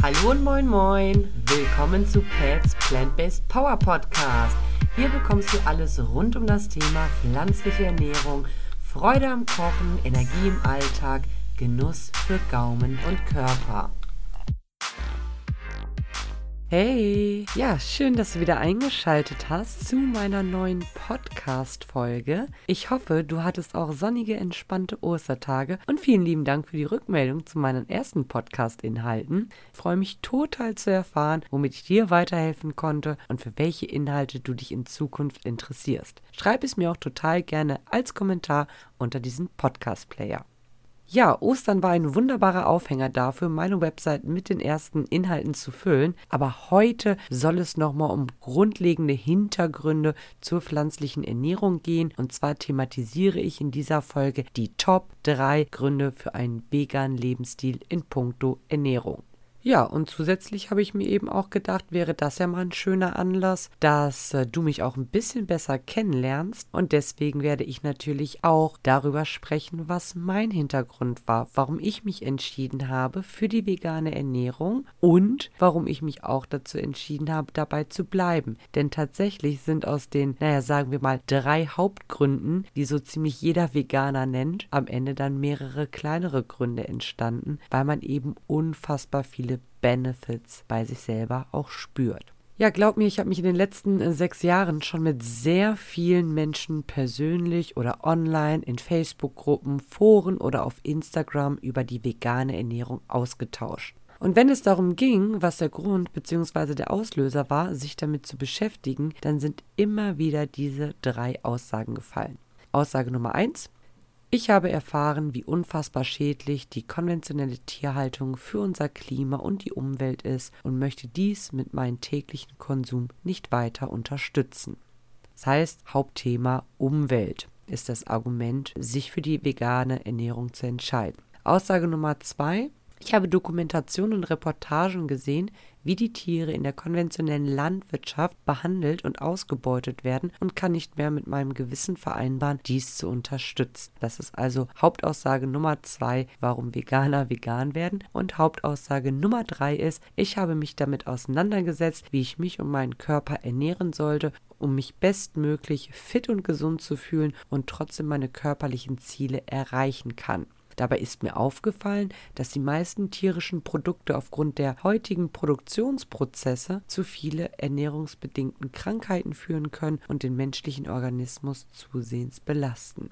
Hallo und moin moin. Willkommen zu Pets Plant-Based Power Podcast. Hier bekommst du alles rund um das Thema pflanzliche Ernährung, Freude am Kochen, Energie im Alltag, Genuss für Gaumen und Körper. Hey, ja, schön, dass du wieder eingeschaltet hast zu meiner neuen Podcast-Folge. Ich hoffe, du hattest auch sonnige, entspannte Ostertage und vielen lieben Dank für die Rückmeldung zu meinen ersten Podcast-Inhalten. Ich freue mich total zu erfahren, womit ich dir weiterhelfen konnte und für welche Inhalte du dich in Zukunft interessierst. Schreib es mir auch total gerne als Kommentar unter diesen Podcast-Player. Ja, Ostern war ein wunderbarer Aufhänger dafür, meine Website mit den ersten Inhalten zu füllen. Aber heute soll es nochmal um grundlegende Hintergründe zur pflanzlichen Ernährung gehen. Und zwar thematisiere ich in dieser Folge die Top 3 Gründe für einen veganen Lebensstil in puncto Ernährung. Ja, und zusätzlich habe ich mir eben auch gedacht, wäre das ja mal ein schöner Anlass, dass äh, du mich auch ein bisschen besser kennenlernst. Und deswegen werde ich natürlich auch darüber sprechen, was mein Hintergrund war, warum ich mich entschieden habe für die vegane Ernährung und warum ich mich auch dazu entschieden habe, dabei zu bleiben. Denn tatsächlich sind aus den, naja, sagen wir mal, drei Hauptgründen, die so ziemlich jeder Veganer nennt, am Ende dann mehrere kleinere Gründe entstanden, weil man eben unfassbar viele Benefits bei sich selber auch spürt. Ja, glaub mir, ich habe mich in den letzten äh, sechs Jahren schon mit sehr vielen Menschen persönlich oder online in Facebook-Gruppen, Foren oder auf Instagram über die vegane Ernährung ausgetauscht. Und wenn es darum ging, was der Grund bzw. der Auslöser war, sich damit zu beschäftigen, dann sind immer wieder diese drei Aussagen gefallen. Aussage Nummer eins: ich habe erfahren, wie unfassbar schädlich die konventionelle Tierhaltung für unser Klima und die Umwelt ist und möchte dies mit meinem täglichen Konsum nicht weiter unterstützen. Das heißt, Hauptthema Umwelt ist das Argument, sich für die vegane Ernährung zu entscheiden. Aussage Nummer zwei. Ich habe Dokumentationen und Reportagen gesehen, wie die Tiere in der konventionellen Landwirtschaft behandelt und ausgebeutet werden und kann nicht mehr mit meinem Gewissen vereinbaren, dies zu unterstützen. Das ist also Hauptaussage Nummer zwei, warum Veganer vegan werden. Und Hauptaussage Nummer drei ist, ich habe mich damit auseinandergesetzt, wie ich mich und meinen Körper ernähren sollte um mich bestmöglich fit und gesund zu fühlen und trotzdem meine körperlichen Ziele erreichen kann. Dabei ist mir aufgefallen, dass die meisten tierischen Produkte aufgrund der heutigen Produktionsprozesse zu viele ernährungsbedingten Krankheiten führen können und den menschlichen Organismus zusehends belasten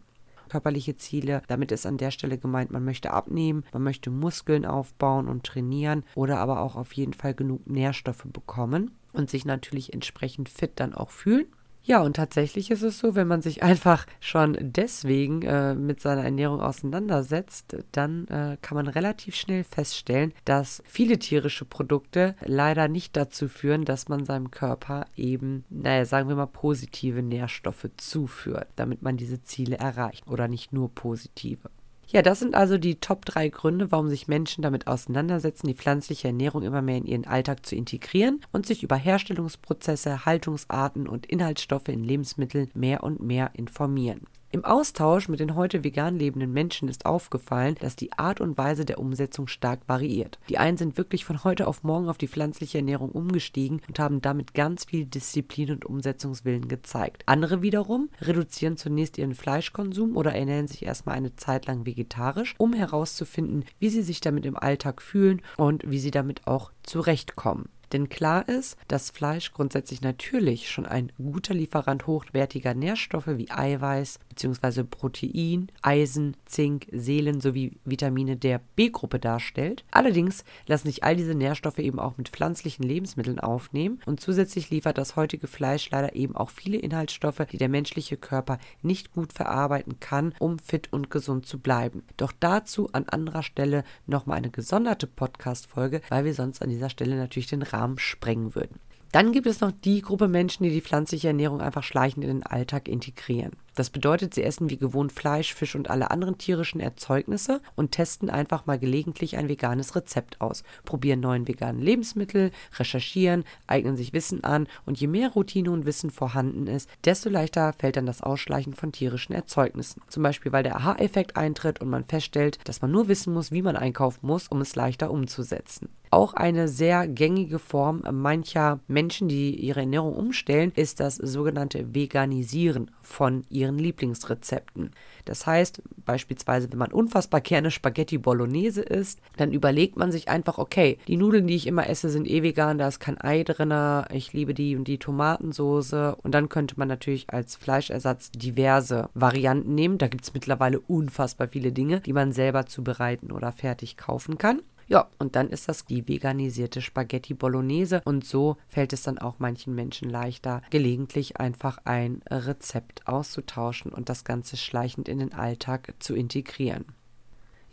körperliche Ziele. Damit ist an der Stelle gemeint, man möchte abnehmen, man möchte Muskeln aufbauen und trainieren oder aber auch auf jeden Fall genug Nährstoffe bekommen und sich natürlich entsprechend fit dann auch fühlen. Ja, und tatsächlich ist es so, wenn man sich einfach schon deswegen äh, mit seiner Ernährung auseinandersetzt, dann äh, kann man relativ schnell feststellen, dass viele tierische Produkte leider nicht dazu führen, dass man seinem Körper eben, naja, sagen wir mal, positive Nährstoffe zuführt, damit man diese Ziele erreicht oder nicht nur positive. Ja, das sind also die Top 3 Gründe, warum sich Menschen damit auseinandersetzen, die pflanzliche Ernährung immer mehr in ihren Alltag zu integrieren und sich über Herstellungsprozesse, Haltungsarten und Inhaltsstoffe in Lebensmitteln mehr und mehr informieren. Im Austausch mit den heute vegan lebenden Menschen ist aufgefallen, dass die Art und Weise der Umsetzung stark variiert. Die einen sind wirklich von heute auf morgen auf die pflanzliche Ernährung umgestiegen und haben damit ganz viel Disziplin und Umsetzungswillen gezeigt. Andere wiederum reduzieren zunächst ihren Fleischkonsum oder ernähren sich erstmal eine Zeit lang vegetarisch, um herauszufinden, wie sie sich damit im Alltag fühlen und wie sie damit auch zurechtkommen. Denn klar ist, dass Fleisch grundsätzlich natürlich schon ein guter Lieferant hochwertiger Nährstoffe wie Eiweiß bzw. Protein, Eisen, Zink, Seelen sowie Vitamine der B-Gruppe darstellt. Allerdings lassen sich all diese Nährstoffe eben auch mit pflanzlichen Lebensmitteln aufnehmen und zusätzlich liefert das heutige Fleisch leider eben auch viele Inhaltsstoffe, die der menschliche Körper nicht gut verarbeiten kann, um fit und gesund zu bleiben. Doch dazu an anderer Stelle nochmal eine gesonderte Podcast-Folge, weil wir sonst an dieser Stelle natürlich den Rahmen sprengen würden. Dann gibt es noch die Gruppe Menschen, die die pflanzliche Ernährung einfach schleichend in den Alltag integrieren. Das bedeutet, sie essen wie gewohnt Fleisch, Fisch und alle anderen tierischen Erzeugnisse und testen einfach mal gelegentlich ein veganes Rezept aus, probieren neuen veganen Lebensmittel, recherchieren, eignen sich Wissen an und je mehr Routine und Wissen vorhanden ist, desto leichter fällt dann das Ausschleichen von tierischen Erzeugnissen. Zum Beispiel, weil der Aha-Effekt eintritt und man feststellt, dass man nur wissen muss, wie man einkaufen muss, um es leichter umzusetzen. Auch eine sehr gängige Form mancher Menschen, die ihre Ernährung umstellen, ist das sogenannte Veganisieren von ihren Lieblingsrezepten. Das heißt, beispielsweise, wenn man unfassbar gerne Spaghetti Bolognese isst, dann überlegt man sich einfach, okay, die Nudeln, die ich immer esse, sind eh vegan, da ist kein Ei drin, ich liebe die und die Tomatensoße. Und dann könnte man natürlich als Fleischersatz diverse Varianten nehmen. Da gibt es mittlerweile unfassbar viele Dinge, die man selber zubereiten oder fertig kaufen kann. Ja, und dann ist das die veganisierte Spaghetti Bolognese und so fällt es dann auch manchen Menschen leichter, gelegentlich einfach ein Rezept auszutauschen und das Ganze schleichend in den Alltag zu integrieren.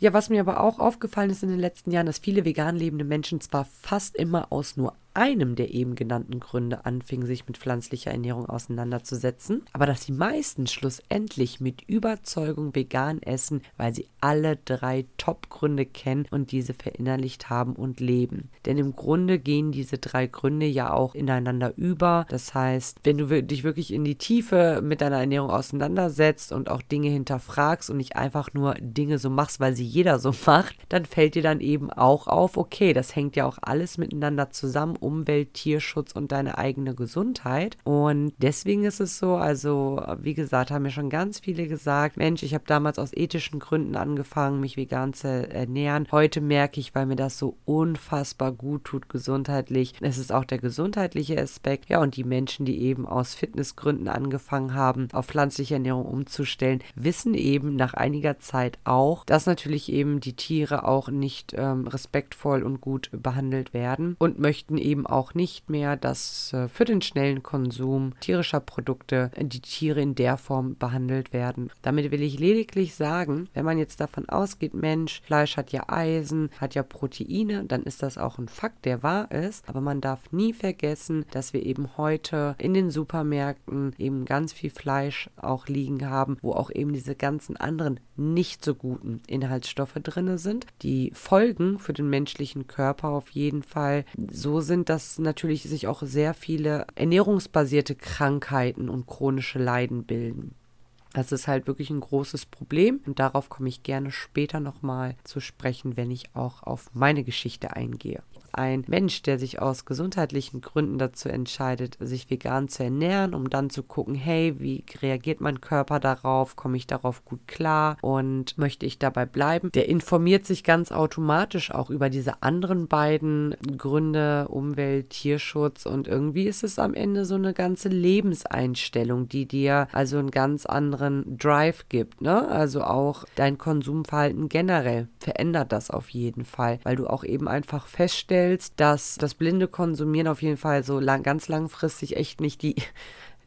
Ja, was mir aber auch aufgefallen ist in den letzten Jahren, dass viele vegan lebende Menschen zwar fast immer aus nur einem der eben genannten Gründe anfingen, sich mit pflanzlicher Ernährung auseinanderzusetzen, aber dass die meisten schlussendlich mit Überzeugung vegan essen, weil sie alle drei Top-Gründe kennen und diese verinnerlicht haben und leben. Denn im Grunde gehen diese drei Gründe ja auch ineinander über. Das heißt, wenn du dich wirklich in die Tiefe mit deiner Ernährung auseinandersetzt und auch Dinge hinterfragst und nicht einfach nur Dinge so machst, weil sie jeder so macht, dann fällt dir dann eben auch auf, okay, das hängt ja auch alles miteinander zusammen Umwelt, Tierschutz und deine eigene Gesundheit. Und deswegen ist es so, also wie gesagt, haben mir schon ganz viele gesagt, Mensch, ich habe damals aus ethischen Gründen angefangen, mich vegan zu ernähren. Heute merke ich, weil mir das so unfassbar gut tut gesundheitlich. Es ist auch der gesundheitliche Aspekt. Ja, und die Menschen, die eben aus Fitnessgründen angefangen haben, auf pflanzliche Ernährung umzustellen, wissen eben nach einiger Zeit auch, dass natürlich eben die Tiere auch nicht ähm, respektvoll und gut behandelt werden und möchten eben eben auch nicht mehr, dass äh, für den schnellen Konsum tierischer Produkte die Tiere in der Form behandelt werden. Damit will ich lediglich sagen, wenn man jetzt davon ausgeht, Mensch, Fleisch hat ja Eisen, hat ja Proteine, dann ist das auch ein Fakt, der wahr ist. Aber man darf nie vergessen, dass wir eben heute in den Supermärkten eben ganz viel Fleisch auch liegen haben, wo auch eben diese ganzen anderen nicht so guten Inhaltsstoffe drin sind. Die Folgen für den menschlichen Körper auf jeden Fall so sind, dass natürlich sich auch sehr viele ernährungsbasierte Krankheiten und chronische Leiden bilden. Das ist halt wirklich ein großes Problem und darauf komme ich gerne später nochmal zu sprechen, wenn ich auch auf meine Geschichte eingehe ein Mensch, der sich aus gesundheitlichen Gründen dazu entscheidet, sich vegan zu ernähren, um dann zu gucken, hey, wie reagiert mein Körper darauf, komme ich darauf gut klar? Und möchte ich dabei bleiben, der informiert sich ganz automatisch auch über diese anderen beiden Gründe, Umwelt, Tierschutz. Und irgendwie ist es am Ende so eine ganze Lebenseinstellung, die dir also einen ganz anderen Drive gibt, ne? Also auch dein Konsumverhalten generell verändert das auf jeden Fall, weil du auch eben einfach feststellst, feststellst, dass das blinde Konsumieren auf jeden Fall so lang, ganz langfristig echt nicht die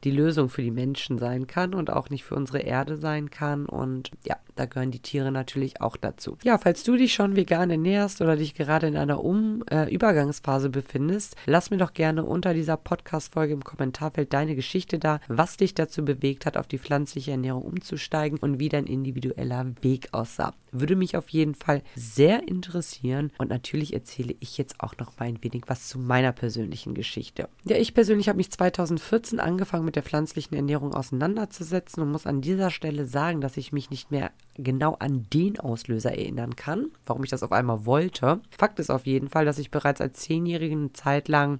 die Lösung für die Menschen sein kann und auch nicht für unsere Erde sein kann. Und ja, da gehören die Tiere natürlich auch dazu. Ja, falls du dich schon vegan ernährst oder dich gerade in einer um äh, Übergangsphase befindest, lass mir doch gerne unter dieser Podcast-Folge im Kommentarfeld deine Geschichte da, was dich dazu bewegt hat, auf die pflanzliche Ernährung umzusteigen und wie dein individueller Weg aussah. Würde mich auf jeden Fall sehr interessieren und natürlich erzähle ich jetzt auch noch mal ein wenig was zu meiner persönlichen Geschichte. Ja, ich persönlich habe mich 2014 angefangen mit der pflanzlichen Ernährung auseinanderzusetzen und muss an dieser Stelle sagen, dass ich mich nicht mehr genau an den Auslöser erinnern kann, warum ich das auf einmal wollte. Fakt ist auf jeden Fall, dass ich bereits als Zehnjährige eine Zeit lang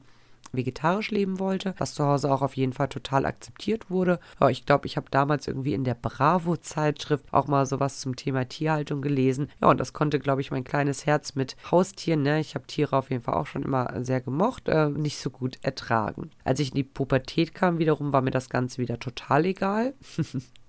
vegetarisch leben wollte, was zu Hause auch auf jeden Fall total akzeptiert wurde. Aber ich glaube, ich habe damals irgendwie in der Bravo-Zeitschrift auch mal sowas zum Thema Tierhaltung gelesen. Ja, und das konnte, glaube ich, mein kleines Herz mit Haustieren, ne, ich habe Tiere auf jeden Fall auch schon immer sehr gemocht, äh, nicht so gut ertragen. Als ich in die Pubertät kam, wiederum war mir das Ganze wieder total egal.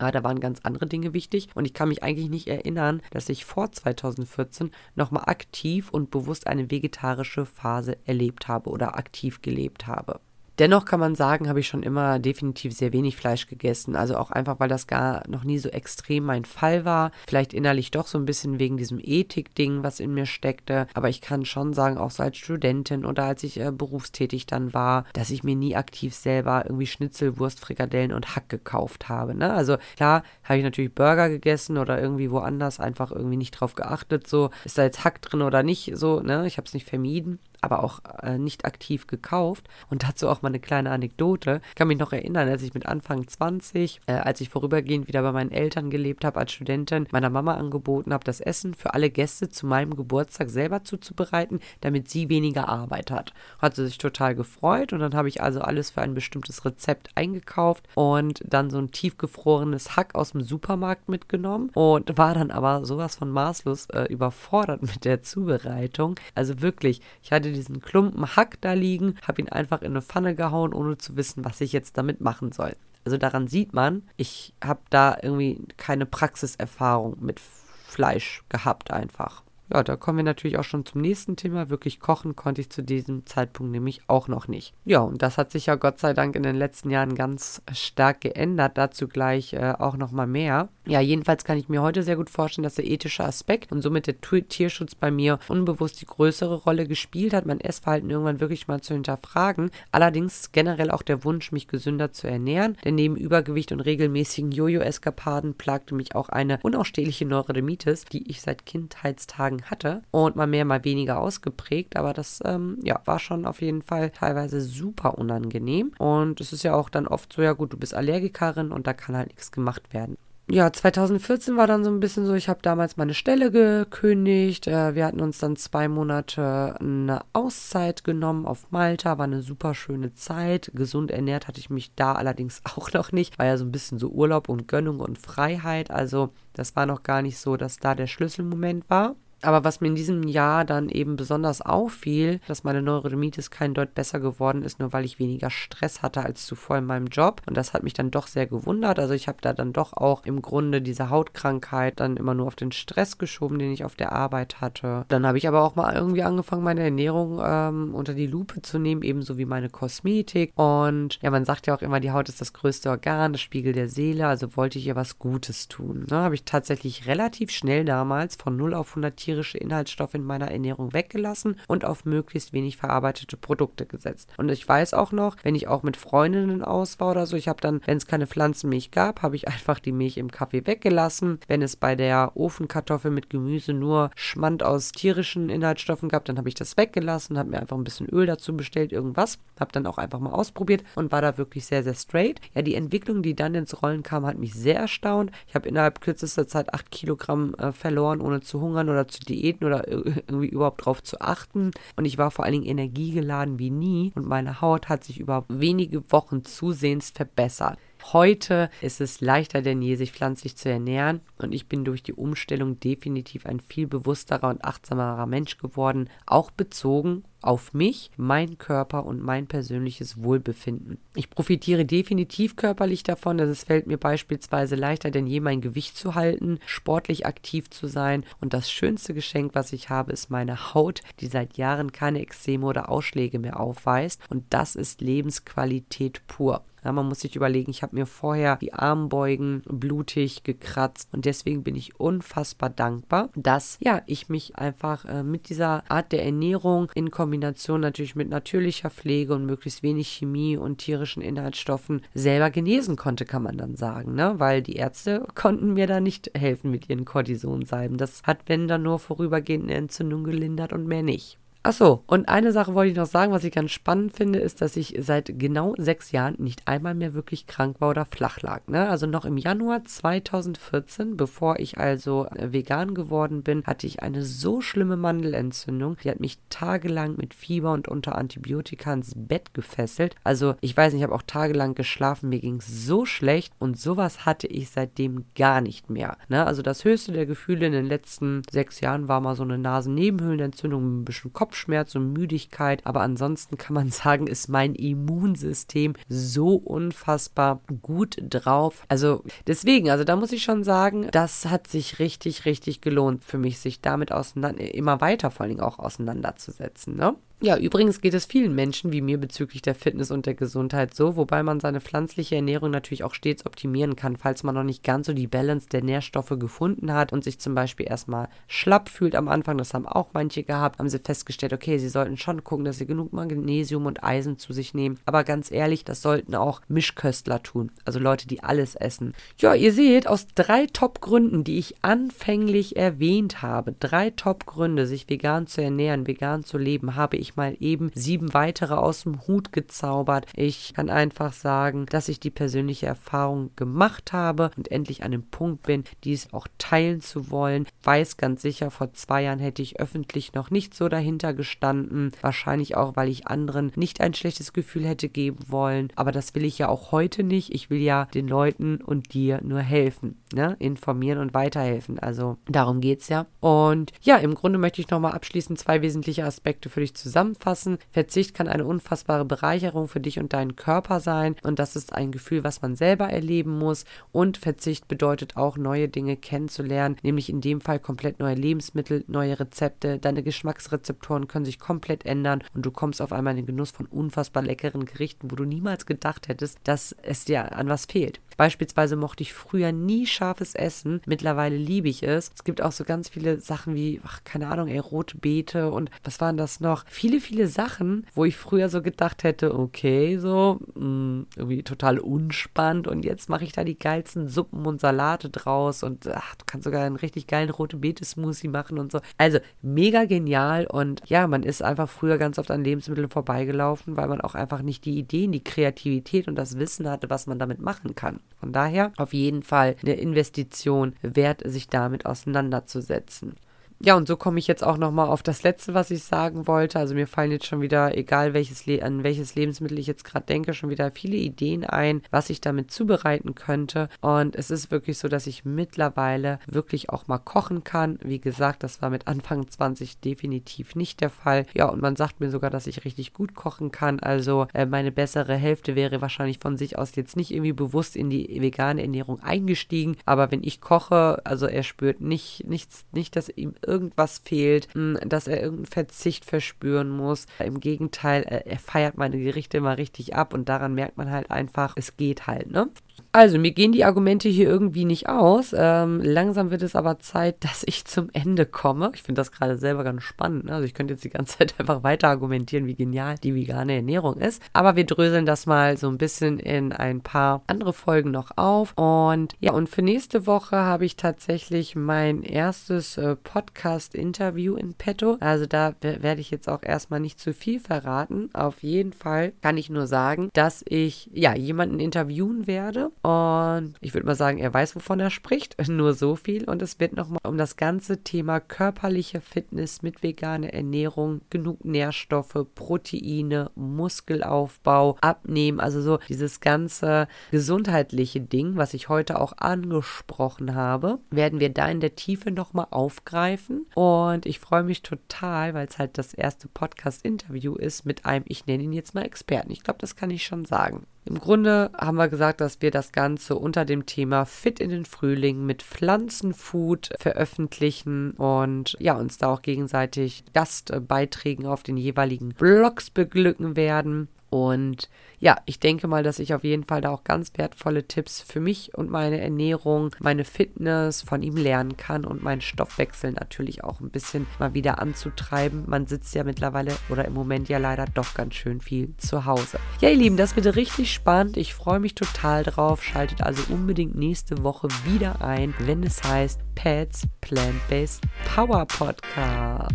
Ah, da waren ganz andere Dinge wichtig und ich kann mich eigentlich nicht erinnern, dass ich vor 2014 nochmal aktiv und bewusst eine vegetarische Phase erlebt habe oder aktiv gelebt habe. Dennoch kann man sagen, habe ich schon immer definitiv sehr wenig Fleisch gegessen. Also auch einfach, weil das gar noch nie so extrem mein Fall war. Vielleicht innerlich doch so ein bisschen wegen diesem Ethik-Ding, was in mir steckte. Aber ich kann schon sagen, auch so als Studentin oder als ich äh, berufstätig dann war, dass ich mir nie aktiv selber irgendwie Schnitzel, Wurst, Frikadellen und Hack gekauft habe. Ne? Also klar, habe ich natürlich Burger gegessen oder irgendwie woanders einfach irgendwie nicht drauf geachtet, so ist da jetzt Hack drin oder nicht, so, ne? Ich habe es nicht vermieden aber auch äh, nicht aktiv gekauft. Und dazu auch mal eine kleine Anekdote. Ich kann mich noch erinnern, als ich mit Anfang 20, äh, als ich vorübergehend wieder bei meinen Eltern gelebt habe als Studentin, meiner Mama angeboten habe, das Essen für alle Gäste zu meinem Geburtstag selber zuzubereiten, damit sie weniger Arbeit hat. Hat sie sich total gefreut und dann habe ich also alles für ein bestimmtes Rezept eingekauft und dann so ein tiefgefrorenes Hack aus dem Supermarkt mitgenommen und war dann aber sowas von maßlos äh, überfordert mit der Zubereitung. Also wirklich, ich hatte diesen Klumpen Hack da liegen, habe ihn einfach in eine Pfanne gehauen, ohne zu wissen, was ich jetzt damit machen soll. Also daran sieht man, ich habe da irgendwie keine Praxiserfahrung mit Fleisch gehabt einfach. Ja, da kommen wir natürlich auch schon zum nächsten Thema. Wirklich kochen konnte ich zu diesem Zeitpunkt nämlich auch noch nicht. Ja, und das hat sich ja Gott sei Dank in den letzten Jahren ganz stark geändert. Dazu gleich äh, auch noch mal mehr. Ja, jedenfalls kann ich mir heute sehr gut vorstellen, dass der ethische Aspekt und somit der Tierschutz bei mir unbewusst die größere Rolle gespielt hat, mein Essverhalten irgendwann wirklich mal zu hinterfragen. Allerdings generell auch der Wunsch, mich gesünder zu ernähren, denn neben Übergewicht und regelmäßigen Jojo-Eskapaden plagte mich auch eine unausstehliche Neurodermitis, die ich seit Kindheitstagen hatte und mal mehr, mal weniger ausgeprägt, aber das ähm, ja, war schon auf jeden Fall teilweise super unangenehm und es ist ja auch dann oft so, ja gut, du bist Allergikerin und da kann halt nichts gemacht werden ja, 2014 war dann so ein bisschen so, ich habe damals meine Stelle gekündigt. Äh, wir hatten uns dann zwei Monate eine Auszeit genommen auf Malta, war eine super schöne Zeit. Gesund ernährt hatte ich mich da allerdings auch noch nicht. War ja so ein bisschen so Urlaub und Gönnung und Freiheit. Also das war noch gar nicht so, dass da der Schlüsselmoment war. Aber was mir in diesem Jahr dann eben besonders auffiel, dass meine Neurodermitis kein Deut besser geworden ist, nur weil ich weniger Stress hatte als zuvor in meinem Job. Und das hat mich dann doch sehr gewundert. Also ich habe da dann doch auch im Grunde diese Hautkrankheit dann immer nur auf den Stress geschoben, den ich auf der Arbeit hatte. Dann habe ich aber auch mal irgendwie angefangen, meine Ernährung ähm, unter die Lupe zu nehmen, ebenso wie meine Kosmetik. Und ja, man sagt ja auch immer, die Haut ist das größte Organ, das Spiegel der Seele. Also wollte ich ihr was Gutes tun. Ne? Habe ich tatsächlich relativ schnell damals von 0 auf 100 Tiere tierische Inhaltsstoffe in meiner Ernährung weggelassen und auf möglichst wenig verarbeitete Produkte gesetzt. Und ich weiß auch noch, wenn ich auch mit Freundinnen aus war oder so, ich habe dann, wenn es keine Pflanzenmilch gab, habe ich einfach die Milch im Kaffee weggelassen. Wenn es bei der Ofenkartoffel mit Gemüse nur Schmand aus tierischen Inhaltsstoffen gab, dann habe ich das weggelassen, habe mir einfach ein bisschen Öl dazu bestellt, irgendwas. Habe dann auch einfach mal ausprobiert und war da wirklich sehr, sehr straight. Ja, die Entwicklung, die dann ins Rollen kam, hat mich sehr erstaunt. Ich habe innerhalb kürzester Zeit 8 Kilogramm äh, verloren, ohne zu hungern oder zu Diäten oder irgendwie überhaupt drauf zu achten. Und ich war vor allen Dingen energiegeladen wie nie und meine Haut hat sich über wenige Wochen zusehends verbessert. Heute ist es leichter denn je, sich pflanzlich zu ernähren und ich bin durch die Umstellung definitiv ein viel bewussterer und achtsamerer Mensch geworden, auch bezogen auf mich, mein Körper und mein persönliches Wohlbefinden. Ich profitiere definitiv körperlich davon, dass es fällt mir beispielsweise leichter denn je mein Gewicht zu halten, sportlich aktiv zu sein und das schönste Geschenk, was ich habe, ist meine Haut, die seit Jahren keine Ekzeme oder Ausschläge mehr aufweist und das ist Lebensqualität pur. Ja, man muss sich überlegen, ich habe mir vorher die Armbeugen blutig gekratzt und deswegen bin ich unfassbar dankbar, dass ja, ich mich einfach äh, mit dieser Art der Ernährung in Kombination natürlich mit natürlicher Pflege und möglichst wenig Chemie und tierischen Inhaltsstoffen selber genesen konnte, kann man dann sagen, ne? Weil die Ärzte konnten mir da nicht helfen mit ihren Kortisonsalben. Das hat, wenn dann nur vorübergehend eine Entzündung gelindert und mehr nicht. Achso, und eine Sache wollte ich noch sagen, was ich ganz spannend finde, ist, dass ich seit genau sechs Jahren nicht einmal mehr wirklich krank war oder flach lag. Ne? Also noch im Januar 2014, bevor ich also äh, vegan geworden bin, hatte ich eine so schlimme Mandelentzündung, die hat mich tagelang mit Fieber und unter Antibiotika ins Bett gefesselt. Also ich weiß nicht, ich habe auch tagelang geschlafen, mir ging es so schlecht und sowas hatte ich seitdem gar nicht mehr. Ne? Also das höchste der Gefühle in den letzten sechs Jahren war mal so eine Nasennebenhöhlenentzündung mit ein bisschen Kopf Kopfschmerz und Müdigkeit. Aber ansonsten kann man sagen, ist mein Immunsystem so unfassbar gut drauf. Also deswegen, also da muss ich schon sagen, das hat sich richtig, richtig gelohnt für mich, sich damit auseinander, immer weiter vor allen Dingen auch auseinanderzusetzen. Ne? Ja, übrigens geht es vielen Menschen wie mir bezüglich der Fitness und der Gesundheit so, wobei man seine pflanzliche Ernährung natürlich auch stets optimieren kann, falls man noch nicht ganz so die Balance der Nährstoffe gefunden hat und sich zum Beispiel erstmal schlapp fühlt am Anfang. Das haben auch manche gehabt, haben sie festgestellt, okay, sie sollten schon gucken, dass sie genug Magnesium und Eisen zu sich nehmen. Aber ganz ehrlich, das sollten auch Mischköstler tun, also Leute, die alles essen. Ja, ihr seht, aus drei Top-Gründen, die ich anfänglich erwähnt habe, drei Top-Gründe, sich vegan zu ernähren, vegan zu leben, habe ich mal eben sieben weitere aus dem Hut gezaubert. Ich kann einfach sagen, dass ich die persönliche Erfahrung gemacht habe und endlich an dem Punkt bin, dies auch teilen zu wollen. Weiß ganz sicher, vor zwei Jahren hätte ich öffentlich noch nicht so dahinter gestanden. Wahrscheinlich auch, weil ich anderen nicht ein schlechtes Gefühl hätte geben wollen. Aber das will ich ja auch heute nicht. Ich will ja den Leuten und dir nur helfen, ne? informieren und weiterhelfen. Also darum geht es ja. Und ja, im Grunde möchte ich nochmal abschließend zwei wesentliche Aspekte für dich zusammenfassen. Verzicht kann eine unfassbare Bereicherung für dich und deinen Körper sein. Und das ist ein Gefühl, was man selber erleben muss. Und Verzicht bedeutet auch, neue Dinge kennenzulernen, nämlich in dem Fall komplett neue Lebensmittel, neue Rezepte. Deine Geschmacksrezeptoren können sich komplett ändern und du kommst auf einmal in den Genuss von unfassbar leckeren Gerichten, wo du niemals gedacht hättest, dass es dir an was fehlt. Beispielsweise mochte ich früher nie scharfes Essen. Mittlerweile liebe ich es. Es gibt auch so ganz viele Sachen wie, ach, keine Ahnung, ey, rote Beete und was waren das noch? Viele, viele Sachen, wo ich früher so gedacht hätte, okay, so, mh, mm, irgendwie total unspannend und jetzt mache ich da die geilsten Suppen und Salate draus und ach, du kannst sogar einen richtig geilen rote Beete-Smoothie machen und so. Also mega genial und ja, man ist einfach früher ganz oft an Lebensmitteln vorbeigelaufen, weil man auch einfach nicht die Ideen, die Kreativität und das Wissen hatte, was man damit machen kann. Von daher auf jeden Fall eine Investition wert, sich damit auseinanderzusetzen. Ja, und so komme ich jetzt auch nochmal auf das Letzte, was ich sagen wollte. Also mir fallen jetzt schon wieder, egal welches Le an welches Lebensmittel ich jetzt gerade denke, schon wieder viele Ideen ein, was ich damit zubereiten könnte. Und es ist wirklich so, dass ich mittlerweile wirklich auch mal kochen kann. Wie gesagt, das war mit Anfang 20 definitiv nicht der Fall. Ja, und man sagt mir sogar, dass ich richtig gut kochen kann. Also äh, meine bessere Hälfte wäre wahrscheinlich von sich aus jetzt nicht irgendwie bewusst in die vegane Ernährung eingestiegen. Aber wenn ich koche, also er spürt nicht, nichts, nicht, dass ihm irgendwas fehlt, hm, dass er irgendeinen Verzicht verspüren muss. Im Gegenteil, er feiert meine Gerichte immer richtig ab und daran merkt man halt einfach, es geht halt, ne? Also, mir gehen die Argumente hier irgendwie nicht aus. Ähm, langsam wird es aber Zeit, dass ich zum Ende komme. Ich finde das gerade selber ganz spannend. Ne? Also, ich könnte jetzt die ganze Zeit einfach weiter argumentieren, wie genial die vegane Ernährung ist. Aber wir dröseln das mal so ein bisschen in ein paar andere Folgen noch auf. Und ja, und für nächste Woche habe ich tatsächlich mein erstes äh, Podcast-Interview in petto. Also, da werde ich jetzt auch erstmal nicht zu viel verraten. Auf jeden Fall kann ich nur sagen, dass ich ja jemanden interviewen werde und ich würde mal sagen, er weiß, wovon er spricht. Nur so viel. Und es wird nochmal um das ganze Thema körperliche Fitness mit veganer Ernährung, genug Nährstoffe, Proteine, Muskelaufbau, Abnehmen. Also so dieses ganze gesundheitliche Ding, was ich heute auch angesprochen habe, werden wir da in der Tiefe nochmal aufgreifen. Und ich freue mich total, weil es halt das erste Podcast-Interview ist mit einem, ich nenne ihn jetzt mal Experten. Ich glaube, das kann ich schon sagen. Im Grunde haben wir gesagt, dass wir das Ganze unter dem Thema Fit in den Frühling mit Pflanzenfood veröffentlichen und ja, uns da auch gegenseitig Gastbeiträgen auf den jeweiligen Blogs beglücken werden. Und ja, ich denke mal, dass ich auf jeden Fall da auch ganz wertvolle Tipps für mich und meine Ernährung, meine Fitness von ihm lernen kann und meinen Stoffwechsel natürlich auch ein bisschen mal wieder anzutreiben. Man sitzt ja mittlerweile oder im Moment ja leider doch ganz schön viel zu Hause. Ja, ihr Lieben, das wird richtig spannend. Ich freue mich total drauf. Schaltet also unbedingt nächste Woche wieder ein, wenn es heißt Pets Plant-Based Power Podcast.